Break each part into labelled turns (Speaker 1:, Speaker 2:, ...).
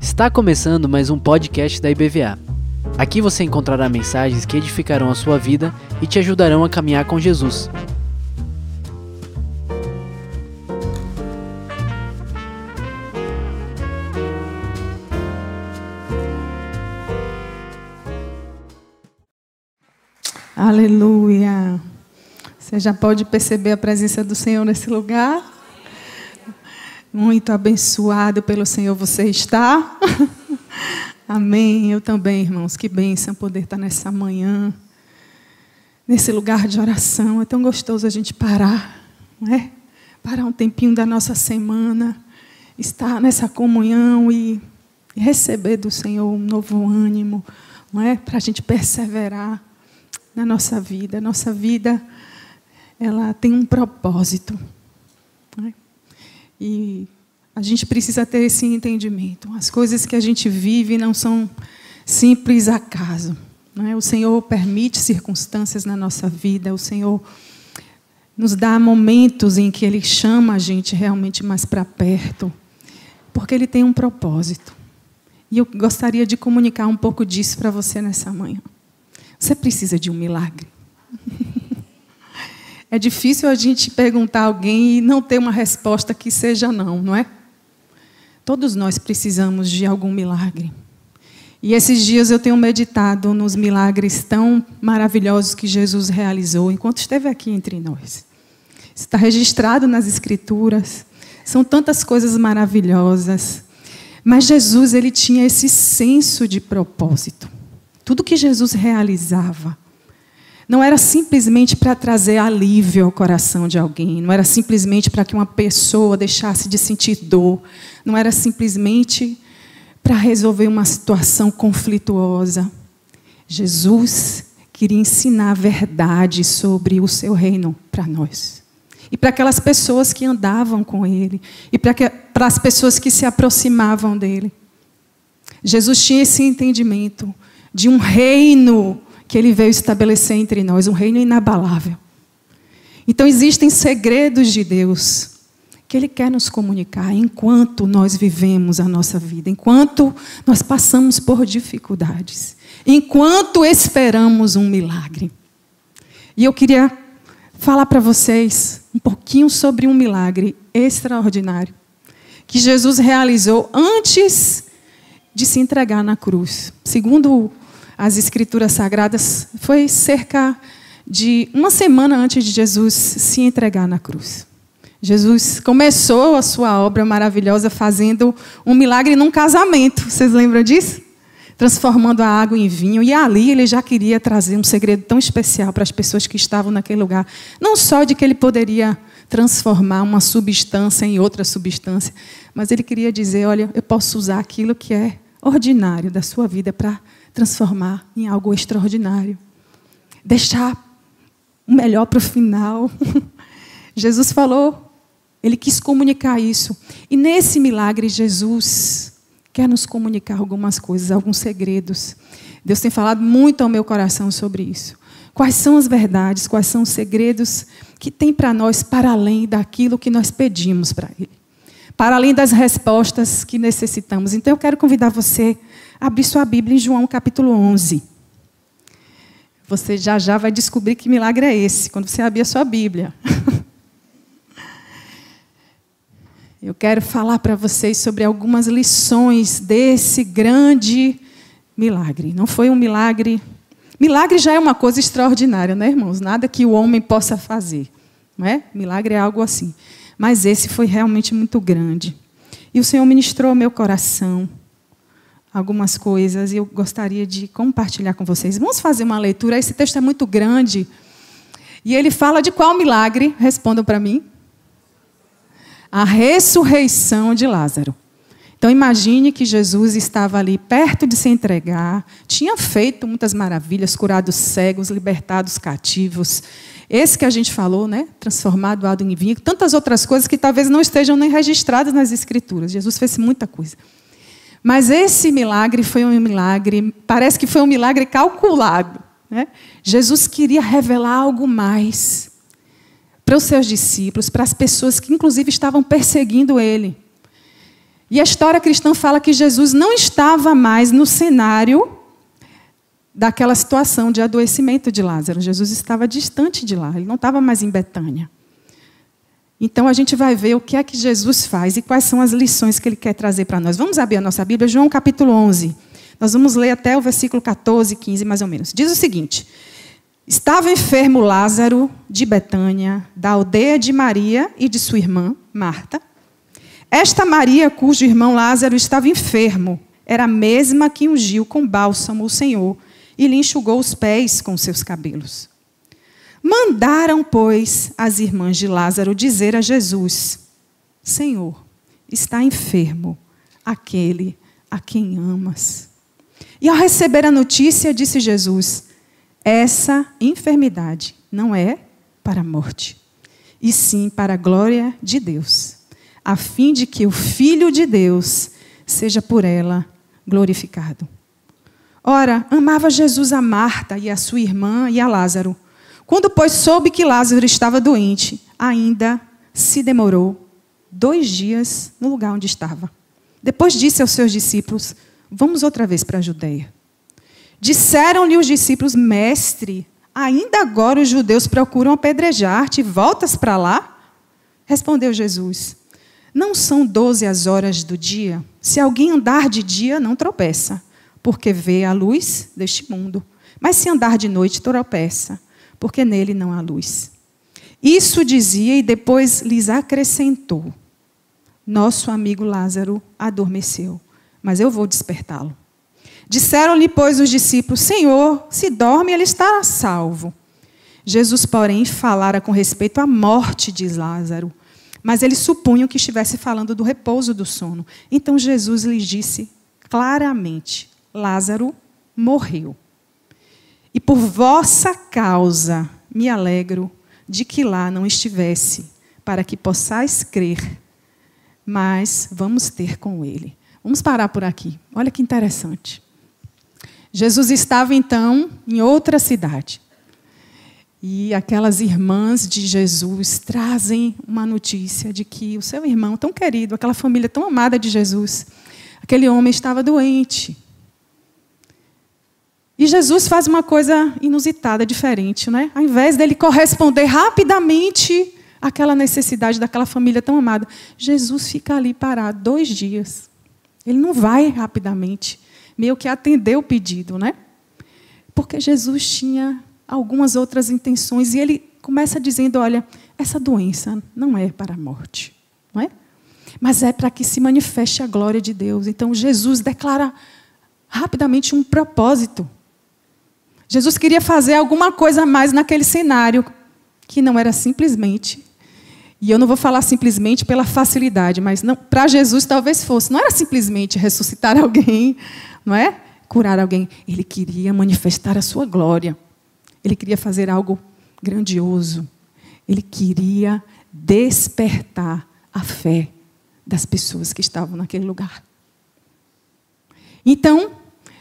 Speaker 1: Está começando mais um podcast da IBVA. Aqui você encontrará mensagens que edificarão a sua vida e te ajudarão a caminhar com Jesus.
Speaker 2: Aleluia. Você já pode perceber a presença do Senhor nesse lugar? Muito abençoado pelo Senhor você está. Amém. Eu também, irmãos. Que bênção poder estar nessa manhã, nesse lugar de oração. É tão gostoso a gente parar, não é? Parar um tempinho da nossa semana, estar nessa comunhão e receber do Senhor um novo ânimo, não é? Para a gente perseverar na nossa vida. Nossa vida, ela tem um propósito. E a gente precisa ter esse entendimento. As coisas que a gente vive não são simples acaso. Não é? O Senhor permite circunstâncias na nossa vida, o Senhor nos dá momentos em que Ele chama a gente realmente mais para perto, porque Ele tem um propósito. E eu gostaria de comunicar um pouco disso para você nessa manhã. Você precisa de um milagre. É difícil a gente perguntar a alguém e não ter uma resposta que seja não, não é? Todos nós precisamos de algum milagre. E esses dias eu tenho meditado nos milagres tão maravilhosos que Jesus realizou enquanto esteve aqui entre nós. Está registrado nas Escrituras. São tantas coisas maravilhosas. Mas Jesus, ele tinha esse senso de propósito. Tudo que Jesus realizava não era simplesmente para trazer alívio ao coração de alguém, não era simplesmente para que uma pessoa deixasse de sentir dor, não era simplesmente para resolver uma situação conflituosa. Jesus queria ensinar a verdade sobre o seu reino para nós. E para aquelas pessoas que andavam com ele, e para, as pessoas que se aproximavam dele. Jesus tinha esse entendimento de um reino que ele veio estabelecer entre nós, um reino inabalável. Então existem segredos de Deus que ele quer nos comunicar enquanto nós vivemos a nossa vida, enquanto nós passamos por dificuldades, enquanto esperamos um milagre. E eu queria falar para vocês um pouquinho sobre um milagre extraordinário que Jesus realizou antes de se entregar na cruz. Segundo as Escrituras Sagradas, foi cerca de uma semana antes de Jesus se entregar na cruz. Jesus começou a sua obra maravilhosa fazendo um milagre num casamento. Vocês lembram disso? Transformando a água em vinho. E ali ele já queria trazer um segredo tão especial para as pessoas que estavam naquele lugar. Não só de que ele poderia transformar uma substância em outra substância, mas ele queria dizer: olha, eu posso usar aquilo que é ordinário da sua vida para transformar em algo extraordinário. Deixar o melhor para o final. Jesus falou, ele quis comunicar isso. E nesse milagre, Jesus quer nos comunicar algumas coisas, alguns segredos. Deus tem falado muito ao meu coração sobre isso. Quais são as verdades, quais são os segredos que tem para nós para além daquilo que nós pedimos para Ele? Para além das respostas que necessitamos. Então eu quero convidar você abrir sua Bíblia em João capítulo 11. Você já já vai descobrir que milagre é esse, quando você abrir a sua Bíblia. Eu quero falar para vocês sobre algumas lições desse grande milagre. Não foi um milagre. Milagre já é uma coisa extraordinária, né, irmãos? Nada que o homem possa fazer. Não é? Milagre é algo assim. Mas esse foi realmente muito grande. E o Senhor ministrou meu coração algumas coisas e eu gostaria de compartilhar com vocês. Vamos fazer uma leitura. Esse texto é muito grande. E ele fala de qual milagre? Respondam para mim. A ressurreição de Lázaro. Então imagine que Jesus estava ali perto de se entregar, tinha feito muitas maravilhas, curado cegos, libertado os cativos. Esse que a gente falou, né? Transformado água em vinho, tantas outras coisas que talvez não estejam nem registradas nas escrituras. Jesus fez muita coisa. Mas esse milagre foi um milagre, parece que foi um milagre calculado. Né? Jesus queria revelar algo mais para os seus discípulos, para as pessoas que inclusive estavam perseguindo ele. E a história cristã fala que Jesus não estava mais no cenário daquela situação de adoecimento de Lázaro. Jesus estava distante de lá, ele não estava mais em Betânia. Então a gente vai ver o que é que Jesus faz e quais são as lições que ele quer trazer para nós. Vamos abrir a nossa Bíblia, João capítulo 11. Nós vamos ler até o versículo 14, 15 mais ou menos. Diz o seguinte: Estava enfermo Lázaro de Betânia, da aldeia de Maria e de sua irmã, Marta. Esta Maria, cujo irmão Lázaro estava enfermo, era a mesma que ungiu com bálsamo o Senhor e lhe enxugou os pés com seus cabelos. Mandaram, pois, as irmãs de Lázaro dizer a Jesus: Senhor, está enfermo aquele a quem amas. E ao receber a notícia, disse Jesus: essa enfermidade não é para a morte, e sim para a glória de Deus, a fim de que o Filho de Deus seja por ela glorificado. Ora, amava Jesus a Marta e a sua irmã e a Lázaro. Quando, pois, soube que Lázaro estava doente, ainda se demorou dois dias no lugar onde estava. Depois disse aos seus discípulos: Vamos outra vez para a Judeia. Disseram-lhe os discípulos: Mestre, ainda agora os judeus procuram apedrejar-te, voltas para lá? Respondeu Jesus: Não são doze as horas do dia? Se alguém andar de dia, não tropeça, porque vê a luz deste mundo. Mas se andar de noite, tropeça, porque nele não há luz. Isso dizia e depois lhes acrescentou: Nosso amigo Lázaro adormeceu, mas eu vou despertá-lo. Disseram-lhe, pois, os discípulos: Senhor, se dorme, ele estará salvo. Jesus, porém, falara com respeito à morte de Lázaro. Mas eles supunham que estivesse falando do repouso do sono. Então Jesus lhes disse claramente: Lázaro morreu. E por vossa causa me alegro de que lá não estivesse, para que possais crer. Mas vamos ter com ele. Vamos parar por aqui. Olha que interessante. Jesus estava então em outra cidade. E aquelas irmãs de Jesus trazem uma notícia de que o seu irmão tão querido, aquela família tão amada de Jesus, aquele homem estava doente. E Jesus faz uma coisa inusitada, diferente, né? Ao invés dele corresponder rapidamente àquela necessidade daquela família tão amada, Jesus fica ali parado dois dias. Ele não vai rapidamente meio que atender o pedido, né? Porque Jesus tinha algumas outras intenções e ele começa dizendo: olha, essa doença não é para a morte, não é? Mas é para que se manifeste a glória de Deus. Então Jesus declara rapidamente um propósito. Jesus queria fazer alguma coisa a mais naquele cenário, que não era simplesmente. E eu não vou falar simplesmente pela facilidade, mas para Jesus talvez fosse. Não era simplesmente ressuscitar alguém, não é? Curar alguém. Ele queria manifestar a sua glória. Ele queria fazer algo grandioso. Ele queria despertar a fé das pessoas que estavam naquele lugar. Então,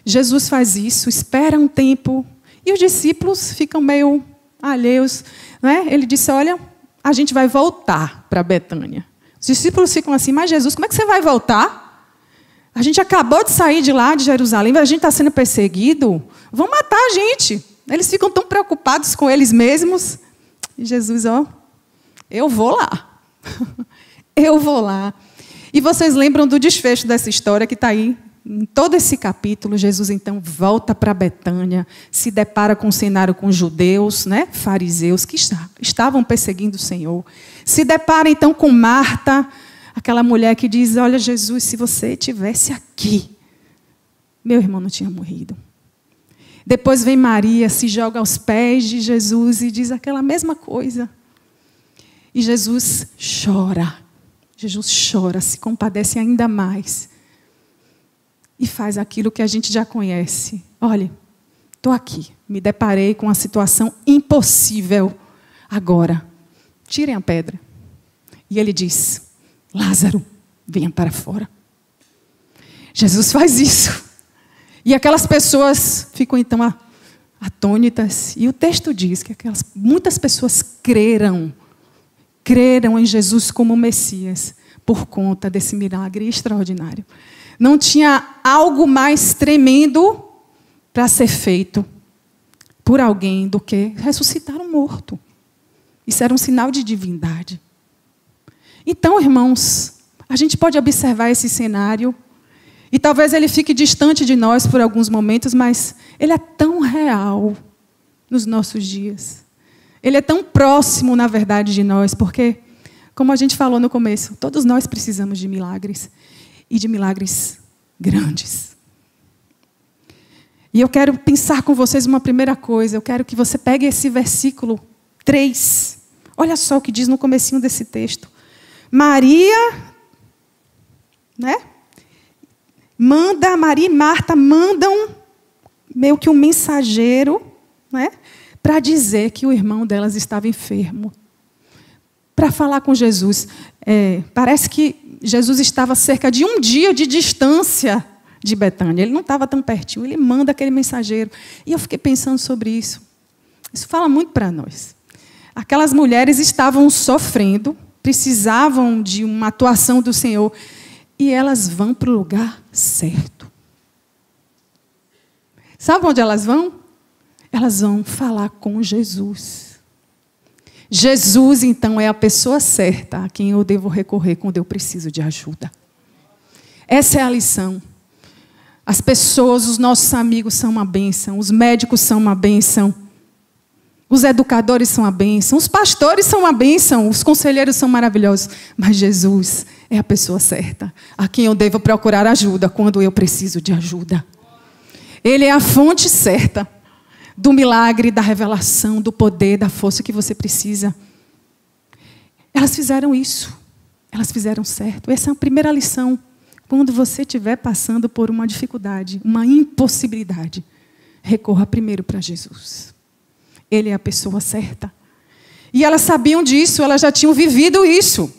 Speaker 2: Jesus faz isso, espera um tempo, e os discípulos ficam meio alheios. Não é? Ele disse: Olha, a gente vai voltar para Betânia. Os discípulos ficam assim, mas Jesus, como é que você vai voltar? A gente acabou de sair de lá, de Jerusalém, a gente está sendo perseguido. Vão matar a gente. Eles ficam tão preocupados com eles mesmos. E Jesus, ó, eu vou lá. eu vou lá. E vocês lembram do desfecho dessa história que está aí em todo esse capítulo, Jesus então volta para Betânia, se depara com um cenário com judeus, né, fariseus, que estavam perseguindo o Senhor. Se depara então com Marta, Aquela mulher que diz: Olha, Jesus, se você tivesse aqui, meu irmão não tinha morrido. Depois vem Maria, se joga aos pés de Jesus e diz aquela mesma coisa. E Jesus chora. Jesus chora, se compadece ainda mais. E faz aquilo que a gente já conhece. Olha, estou aqui, me deparei com uma situação impossível. Agora, tirem a pedra. E ele diz: Lázaro, venha para fora. Jesus faz isso. E aquelas pessoas ficam então atônitas. E o texto diz que aquelas, muitas pessoas creram creram em Jesus como Messias por conta desse milagre extraordinário. Não tinha algo mais tremendo para ser feito por alguém do que ressuscitar um morto. Isso era um sinal de divindade. Então, irmãos, a gente pode observar esse cenário e talvez ele fique distante de nós por alguns momentos, mas ele é tão real nos nossos dias. Ele é tão próximo, na verdade, de nós, porque, como a gente falou no começo, todos nós precisamos de milagres e de milagres grandes. E eu quero pensar com vocês uma primeira coisa. Eu quero que você pegue esse versículo 3. Olha só o que diz no comecinho desse texto. Maria, né? Manda, Maria e Marta mandam meio que um mensageiro, né? Para dizer que o irmão delas estava enfermo. Para falar com Jesus. É, parece que Jesus estava cerca de um dia de distância de Betânia. Ele não estava tão pertinho. Ele manda aquele mensageiro. E eu fiquei pensando sobre isso. Isso fala muito para nós. Aquelas mulheres estavam sofrendo, precisavam de uma atuação do Senhor. E elas vão para o lugar certo. Sabe onde elas vão? Elas vão falar com Jesus. Jesus, então, é a pessoa certa a quem eu devo recorrer quando eu preciso de ajuda. Essa é a lição. As pessoas, os nossos amigos são uma bênção, os médicos são uma bênção, os educadores são uma bênção, os pastores são uma bênção, os conselheiros são maravilhosos, mas Jesus é a pessoa certa, a quem eu devo procurar ajuda quando eu preciso de ajuda. Ele é a fonte certa do milagre, da revelação, do poder, da força que você precisa. Elas fizeram isso. Elas fizeram certo. Essa é a primeira lição. Quando você estiver passando por uma dificuldade, uma impossibilidade, recorra primeiro para Jesus. Ele é a pessoa certa. E elas sabiam disso, elas já tinham vivido isso.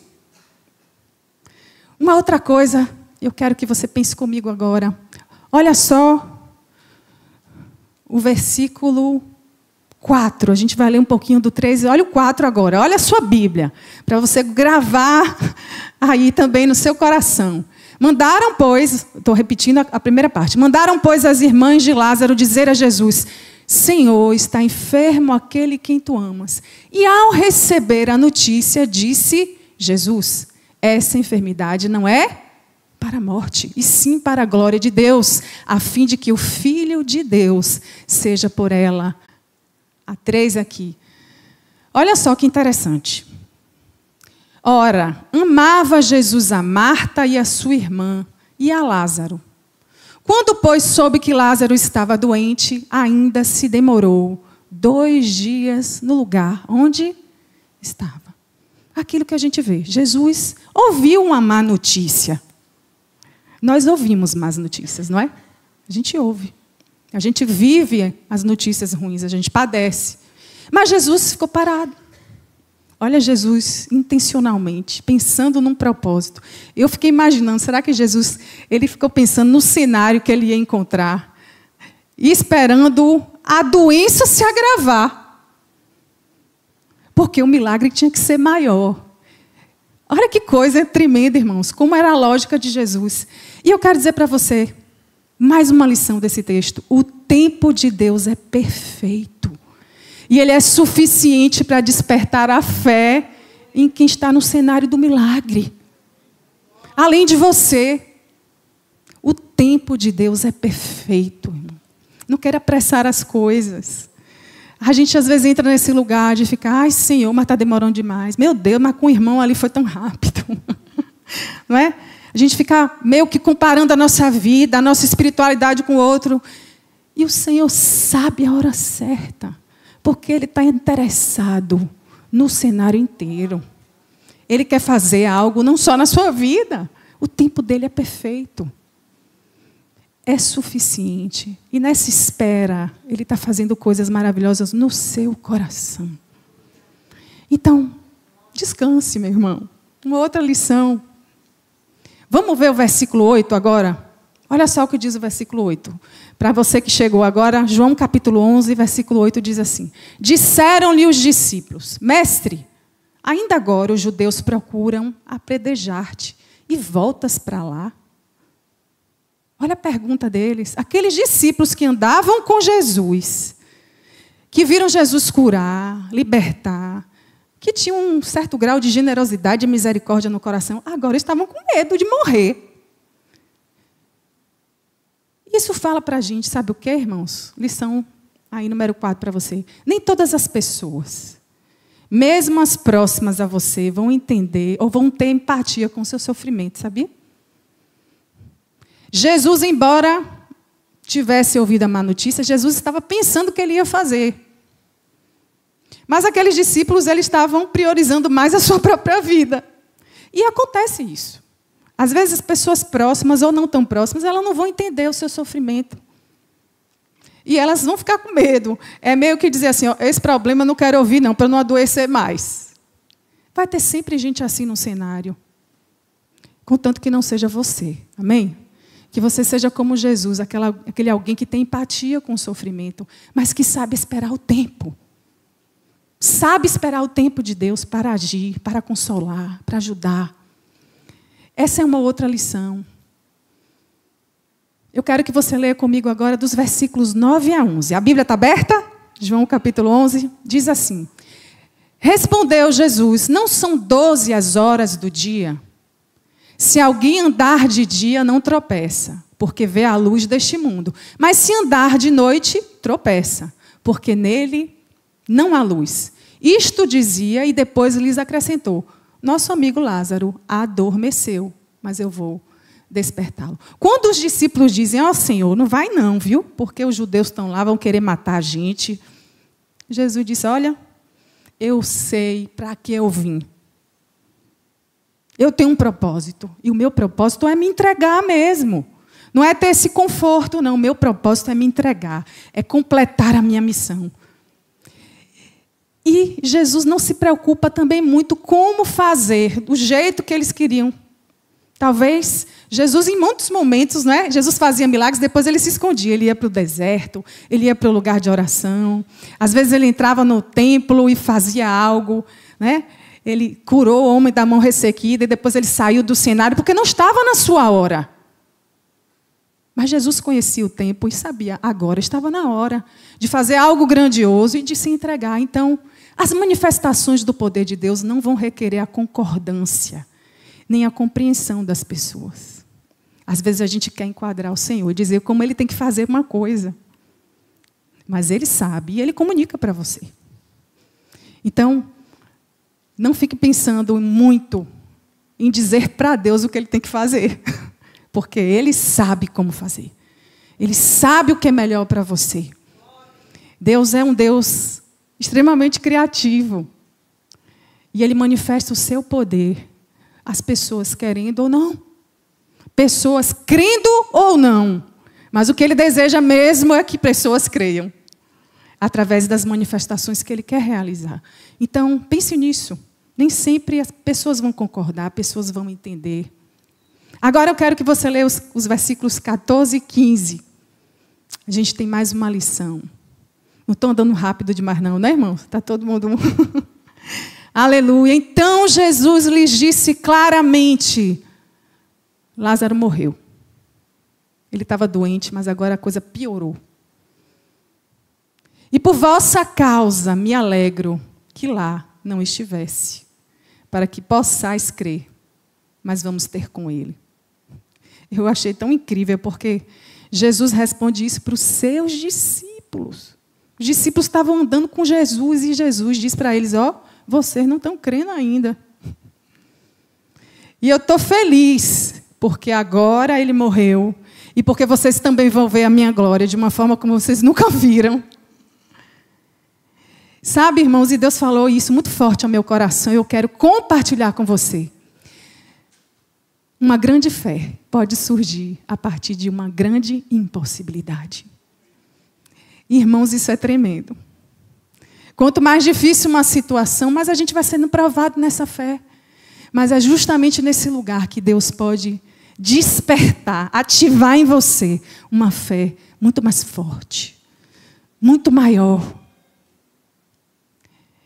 Speaker 2: Uma outra coisa, eu quero que você pense comigo agora. Olha só o versículo 4. A gente vai ler um pouquinho do 3. Olha o 4 agora. Olha a sua Bíblia. Para você gravar aí também no seu coração. Mandaram, pois, estou repetindo a primeira parte, mandaram, pois, as irmãs de Lázaro dizer a Jesus: Senhor, está enfermo aquele quem tu amas. E ao receber a notícia, disse Jesus: Essa enfermidade não é para a morte, e sim para a glória de Deus, a fim de que o Filho de Deus seja por ela. Há três aqui. Olha só que interessante. Ora, amava Jesus a Marta e a sua irmã e a Lázaro. Quando, pois, soube que Lázaro estava doente, ainda se demorou dois dias no lugar onde estava. Aquilo que a gente vê. Jesus ouviu uma má notícia. Nós ouvimos más notícias, não é? A gente ouve. A gente vive as notícias ruins, a gente padece. Mas Jesus ficou parado. Olha Jesus intencionalmente, pensando num propósito. Eu fiquei imaginando, será que Jesus ele ficou pensando no cenário que ele ia encontrar e esperando a doença se agravar? Porque o milagre tinha que ser maior. Olha que coisa tremenda, irmãos, como era a lógica de Jesus. E eu quero dizer para você, mais uma lição desse texto: o tempo de Deus é perfeito. E ele é suficiente para despertar a fé em quem está no cenário do milagre. Além de você, o tempo de Deus é perfeito, irmão. Não quero apressar as coisas. A gente às vezes entra nesse lugar de ficar, ai Senhor, mas está demorando demais. Meu Deus, mas com o irmão ali foi tão rápido. Não é? A gente fica meio que comparando a nossa vida, a nossa espiritualidade com o outro. E o Senhor sabe a hora certa. Porque Ele está interessado no cenário inteiro. Ele quer fazer algo não só na sua vida. O tempo dele é perfeito. É suficiente. E nessa espera, Ele está fazendo coisas maravilhosas no seu coração. Então, descanse, meu irmão. Uma outra lição. Vamos ver o versículo 8 agora? Olha só o que diz o versículo 8. Para você que chegou agora, João capítulo 11, versículo 8 diz assim: Disseram-lhe os discípulos: Mestre, Ainda agora os judeus procuram apredejar-te e voltas para lá. Olha a pergunta deles. Aqueles discípulos que andavam com Jesus, que viram Jesus curar, libertar, que tinham um certo grau de generosidade e misericórdia no coração, agora estavam com medo de morrer. Isso fala para a gente, sabe o que, irmãos? Lição aí número 4 para você. Nem todas as pessoas, mesmo as próximas a você, vão entender ou vão ter empatia com o seu sofrimento, sabia? Jesus, embora tivesse ouvido a má notícia, Jesus estava pensando o que ele ia fazer. Mas aqueles discípulos, eles estavam priorizando mais a sua própria vida. E acontece isso. Às vezes, as pessoas próximas ou não tão próximas, elas não vão entender o seu sofrimento. E elas vão ficar com medo. É meio que dizer assim: ó, esse problema eu não quero ouvir, não, para não adoecer mais. Vai ter sempre gente assim no cenário. Contanto que não seja você. Amém? Que você seja como Jesus, aquela, aquele alguém que tem empatia com o sofrimento, mas que sabe esperar o tempo. Sabe esperar o tempo de Deus para agir, para consolar, para ajudar. Essa é uma outra lição. Eu quero que você leia comigo agora dos versículos 9 a 11. A Bíblia está aberta? João capítulo 11 diz assim: Respondeu Jesus: Não são doze as horas do dia? Se alguém andar de dia, não tropeça, porque vê a luz deste mundo. Mas se andar de noite, tropeça, porque nele não há luz. Isto dizia e depois lhes acrescentou: Nosso amigo Lázaro adormeceu, mas eu vou despertá-lo. Quando os discípulos dizem: Ó oh, Senhor, não vai não, viu? Porque os judeus estão lá, vão querer matar a gente. Jesus disse: Olha, eu sei para que eu vim. Eu tenho um propósito. E o meu propósito é me entregar mesmo. Não é ter esse conforto, não. O meu propósito é me entregar. É completar a minha missão. E Jesus não se preocupa também muito como fazer, do jeito que eles queriam. Talvez Jesus, em muitos momentos, né? Jesus fazia milagres, depois ele se escondia. Ele ia para o deserto, ele ia para o lugar de oração. Às vezes ele entrava no templo e fazia algo, né? Ele curou o homem da mão ressequida e depois ele saiu do cenário porque não estava na sua hora. Mas Jesus conhecia o tempo e sabia, agora estava na hora de fazer algo grandioso e de se entregar. Então, as manifestações do poder de Deus não vão requerer a concordância, nem a compreensão das pessoas. Às vezes a gente quer enquadrar o Senhor e dizer como ele tem que fazer uma coisa. Mas ele sabe e ele comunica para você. Então, não fique pensando muito em dizer para Deus o que ele tem que fazer, porque ele sabe como fazer. Ele sabe o que é melhor para você. Deus é um Deus extremamente criativo. E ele manifesta o seu poder, as pessoas querendo ou não. Pessoas crendo ou não. Mas o que ele deseja mesmo é que pessoas creiam, através das manifestações que ele quer realizar. Então, pense nisso. Nem sempre as pessoas vão concordar, pessoas vão entender. Agora eu quero que você leia os, os versículos 14 e 15. A gente tem mais uma lição. Não estou andando rápido demais, não, né, irmão? Está todo mundo. Aleluia. Então Jesus lhes disse claramente: Lázaro morreu. Ele estava doente, mas agora a coisa piorou. E por vossa causa me alegro que lá não estivesse, para que possais crer, mas vamos ter com ele. Eu achei tão incrível, porque Jesus responde isso para os seus discípulos. Os discípulos estavam andando com Jesus e Jesus diz para eles: Ó, oh, vocês não estão crendo ainda. E eu estou feliz, porque agora ele morreu e porque vocês também vão ver a minha glória de uma forma como vocês nunca viram. Sabe, irmãos, e Deus falou isso muito forte ao meu coração, eu quero compartilhar com você. Uma grande fé pode surgir a partir de uma grande impossibilidade. Irmãos, isso é tremendo. Quanto mais difícil uma situação, mais a gente vai sendo provado nessa fé. Mas é justamente nesse lugar que Deus pode despertar, ativar em você uma fé muito mais forte, muito maior.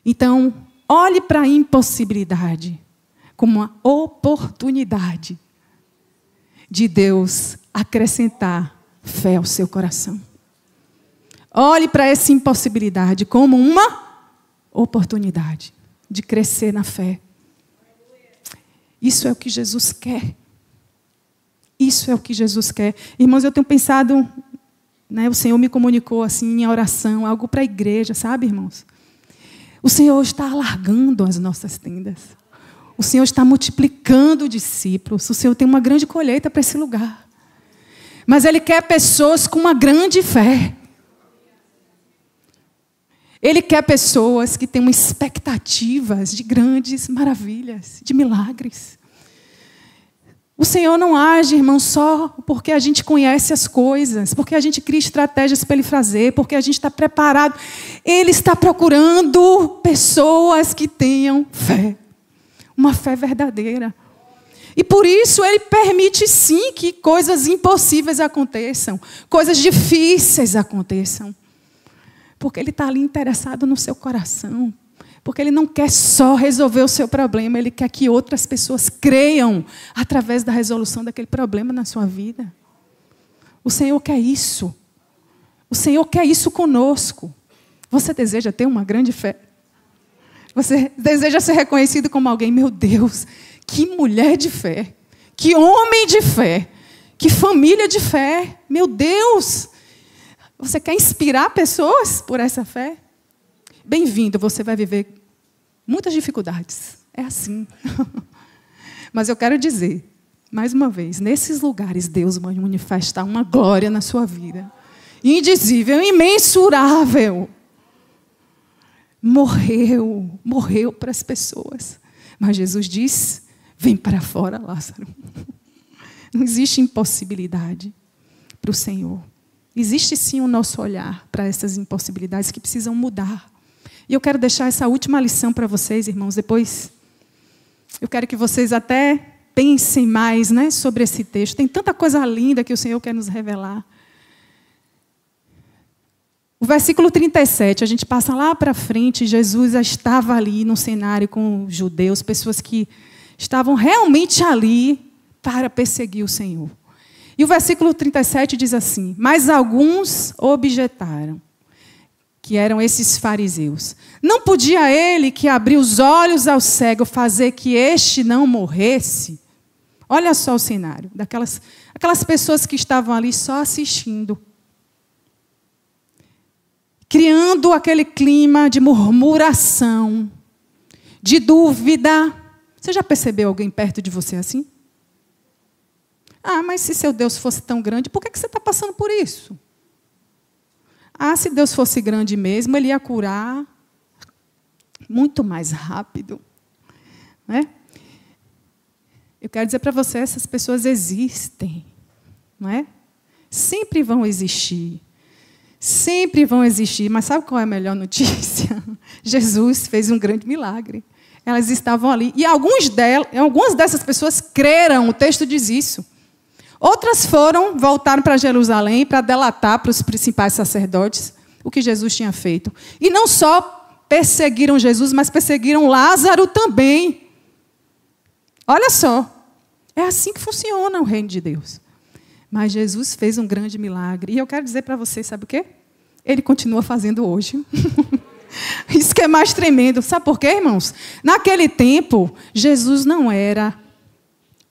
Speaker 2: Então, Olhe para a impossibilidade como uma oportunidade de Deus acrescentar fé ao seu coração. Olhe para essa impossibilidade como uma oportunidade de crescer na fé. Isso é o que Jesus quer. Isso é o que Jesus quer. Irmãos, eu tenho pensado, né, o Senhor me comunicou assim em oração, algo para a igreja, sabe, irmãos? O Senhor está alargando as nossas tendas. O Senhor está multiplicando discípulos. O Senhor tem uma grande colheita para esse lugar. Mas Ele quer pessoas com uma grande fé. Ele quer pessoas que tenham expectativas de grandes maravilhas, de milagres. O Senhor não age, irmão, só porque a gente conhece as coisas, porque a gente cria estratégias para Ele fazer, porque a gente está preparado. Ele está procurando pessoas que tenham fé uma fé verdadeira. E por isso ele permite sim que coisas impossíveis aconteçam, coisas difíceis aconteçam. Porque ele está ali interessado no seu coração. Porque ele não quer só resolver o seu problema, ele quer que outras pessoas creiam através da resolução daquele problema na sua vida. O Senhor quer isso. O Senhor quer isso conosco. Você deseja ter uma grande fé? Você deseja ser reconhecido como alguém, meu Deus, que mulher de fé, que homem de fé, que família de fé, meu Deus. Você quer inspirar pessoas por essa fé? Bem-vindo, você vai viver muitas dificuldades. É assim. Mas eu quero dizer, mais uma vez, nesses lugares Deus vai manifestar uma glória na sua vida. Indizível, imensurável morreu, morreu para as pessoas. Mas Jesus diz: vem para fora, Lázaro. Não existe impossibilidade para o Senhor. Existe sim o nosso olhar para essas impossibilidades que precisam mudar. E eu quero deixar essa última lição para vocês, irmãos. Depois, eu quero que vocês até pensem mais né, sobre esse texto. Tem tanta coisa linda que o Senhor quer nos revelar. O versículo 37, a gente passa lá para frente, Jesus estava ali no cenário com os judeus, pessoas que estavam realmente ali para perseguir o Senhor. E o versículo 37 diz assim: Mas alguns objetaram, que eram esses fariseus. Não podia ele, que abriu os olhos ao cego, fazer que este não morresse? Olha só o cenário, daquelas aquelas pessoas que estavam ali só assistindo criando aquele clima de murmuração, de dúvida. Você já percebeu alguém perto de você assim? Ah, mas se seu Deus fosse tão grande, por que você está passando por isso? Ah, se Deus fosse grande mesmo, Ele ia curar muito mais rápido. Né? Eu quero dizer para você, essas pessoas existem. Não é? Sempre vão existir. Sempre vão existir, mas sabe qual é a melhor notícia? Jesus fez um grande milagre. Elas estavam ali. E alguns delas, algumas dessas pessoas creram, o texto diz isso. Outras foram, voltaram para Jerusalém para delatar para os principais sacerdotes o que Jesus tinha feito. E não só perseguiram Jesus, mas perseguiram Lázaro também. Olha só. É assim que funciona o reino de Deus. Mas Jesus fez um grande milagre. E eu quero dizer para vocês, sabe o quê? Ele continua fazendo hoje. Isso que é mais tremendo. Sabe por quê, irmãos? Naquele tempo, Jesus não era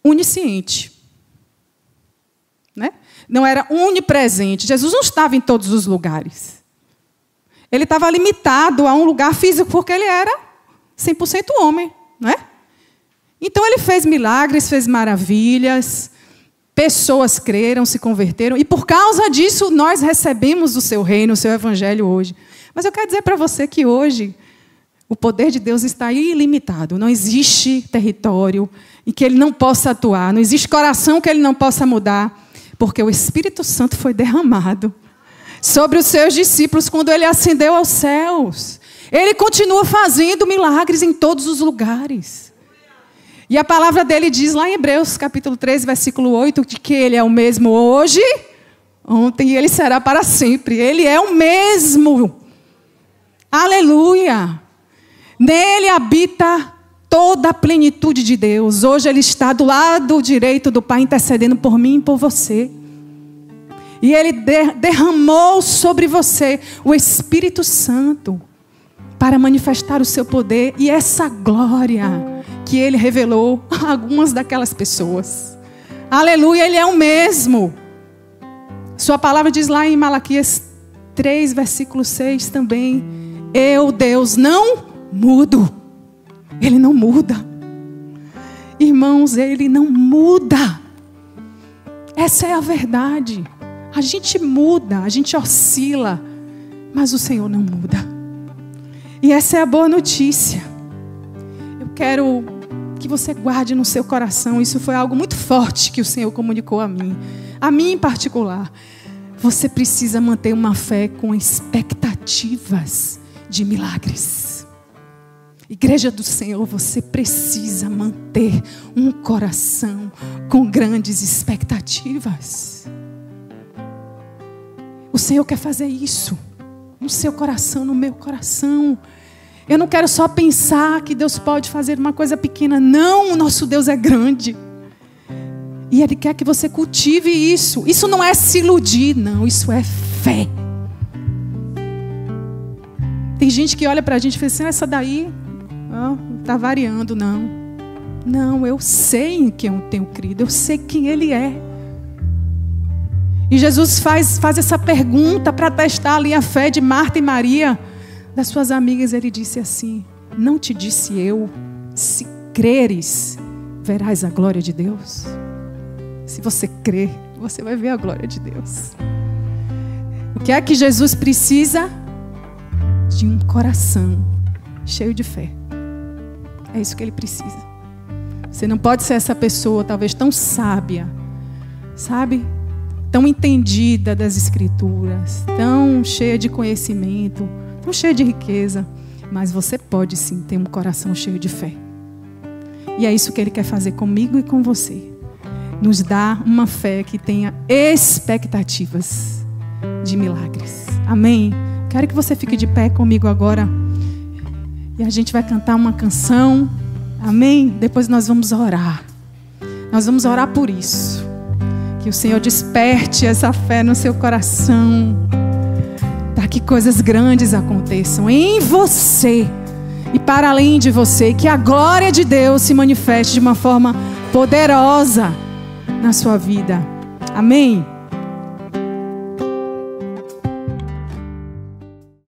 Speaker 2: onisciente. Não era onipresente. Jesus não estava em todos os lugares. Ele estava limitado a um lugar físico porque ele era 100% homem. Não é? Então ele fez milagres, fez maravilhas, Pessoas creram, se converteram, e por causa disso nós recebemos o seu reino, o seu evangelho hoje. Mas eu quero dizer para você que hoje o poder de Deus está ilimitado. Não existe território em que ele não possa atuar, não existe coração que ele não possa mudar, porque o Espírito Santo foi derramado sobre os seus discípulos quando ele ascendeu aos céus. Ele continua fazendo milagres em todos os lugares. E a palavra dele diz lá em Hebreus, capítulo 3, versículo 8, de que ele é o mesmo hoje, ontem e ele será para sempre. Ele é o mesmo. Aleluia. Nele habita toda a plenitude de Deus. Hoje Ele está do lado direito do Pai, intercedendo por mim e por você. E Ele derramou sobre você o Espírito Santo para manifestar o seu poder e essa glória que Ele revelou a algumas daquelas pessoas. Aleluia, Ele é o mesmo. Sua palavra diz lá em Malaquias 3, versículo 6 também: Eu, Deus, não mudo. Ele não muda. Irmãos, ele não muda. Essa é a verdade. A gente muda, a gente oscila, mas o Senhor não muda. E essa é a boa notícia. Eu quero que você guarde no seu coração. Isso foi algo muito forte que o Senhor comunicou a mim, a mim em particular. Você precisa manter uma fé com expectativas de milagres. Igreja do Senhor, você precisa manter um coração com grandes expectativas. O Senhor quer fazer isso no seu coração, no meu coração. Eu não quero só pensar que Deus pode fazer uma coisa pequena. Não, o nosso Deus é grande. E Ele quer que você cultive isso. Isso não é se iludir, não. Isso é fé. Tem gente que olha para a gente e fala assim: ah, essa daí está oh, variando, não. Não, eu sei em quem eu tenho crido, eu sei quem Ele é. E Jesus faz, faz essa pergunta para testar ali a fé de Marta e Maria, das suas amigas. Ele disse assim: Não te disse eu, se creres, verás a glória de Deus. Se você crer, você vai ver a glória de Deus. O que é que Jesus precisa? De um coração cheio de fé. É isso que ele precisa. Você não pode ser essa pessoa, talvez tão sábia, sabe? Tão entendida das Escrituras, tão cheia de conhecimento, tão cheia de riqueza. Mas você pode sim ter um coração cheio de fé. E é isso que ele quer fazer comigo e com você. Nos dar uma fé que tenha expectativas de milagres. Amém? Quero que você fique de pé comigo agora. E a gente vai cantar uma canção. Amém? Depois nós vamos orar. Nós vamos orar por isso. Que o Senhor desperte essa fé no seu coração. Para que coisas grandes aconteçam em você e para além de você. Que a glória de Deus se manifeste de uma forma poderosa na sua vida. Amém?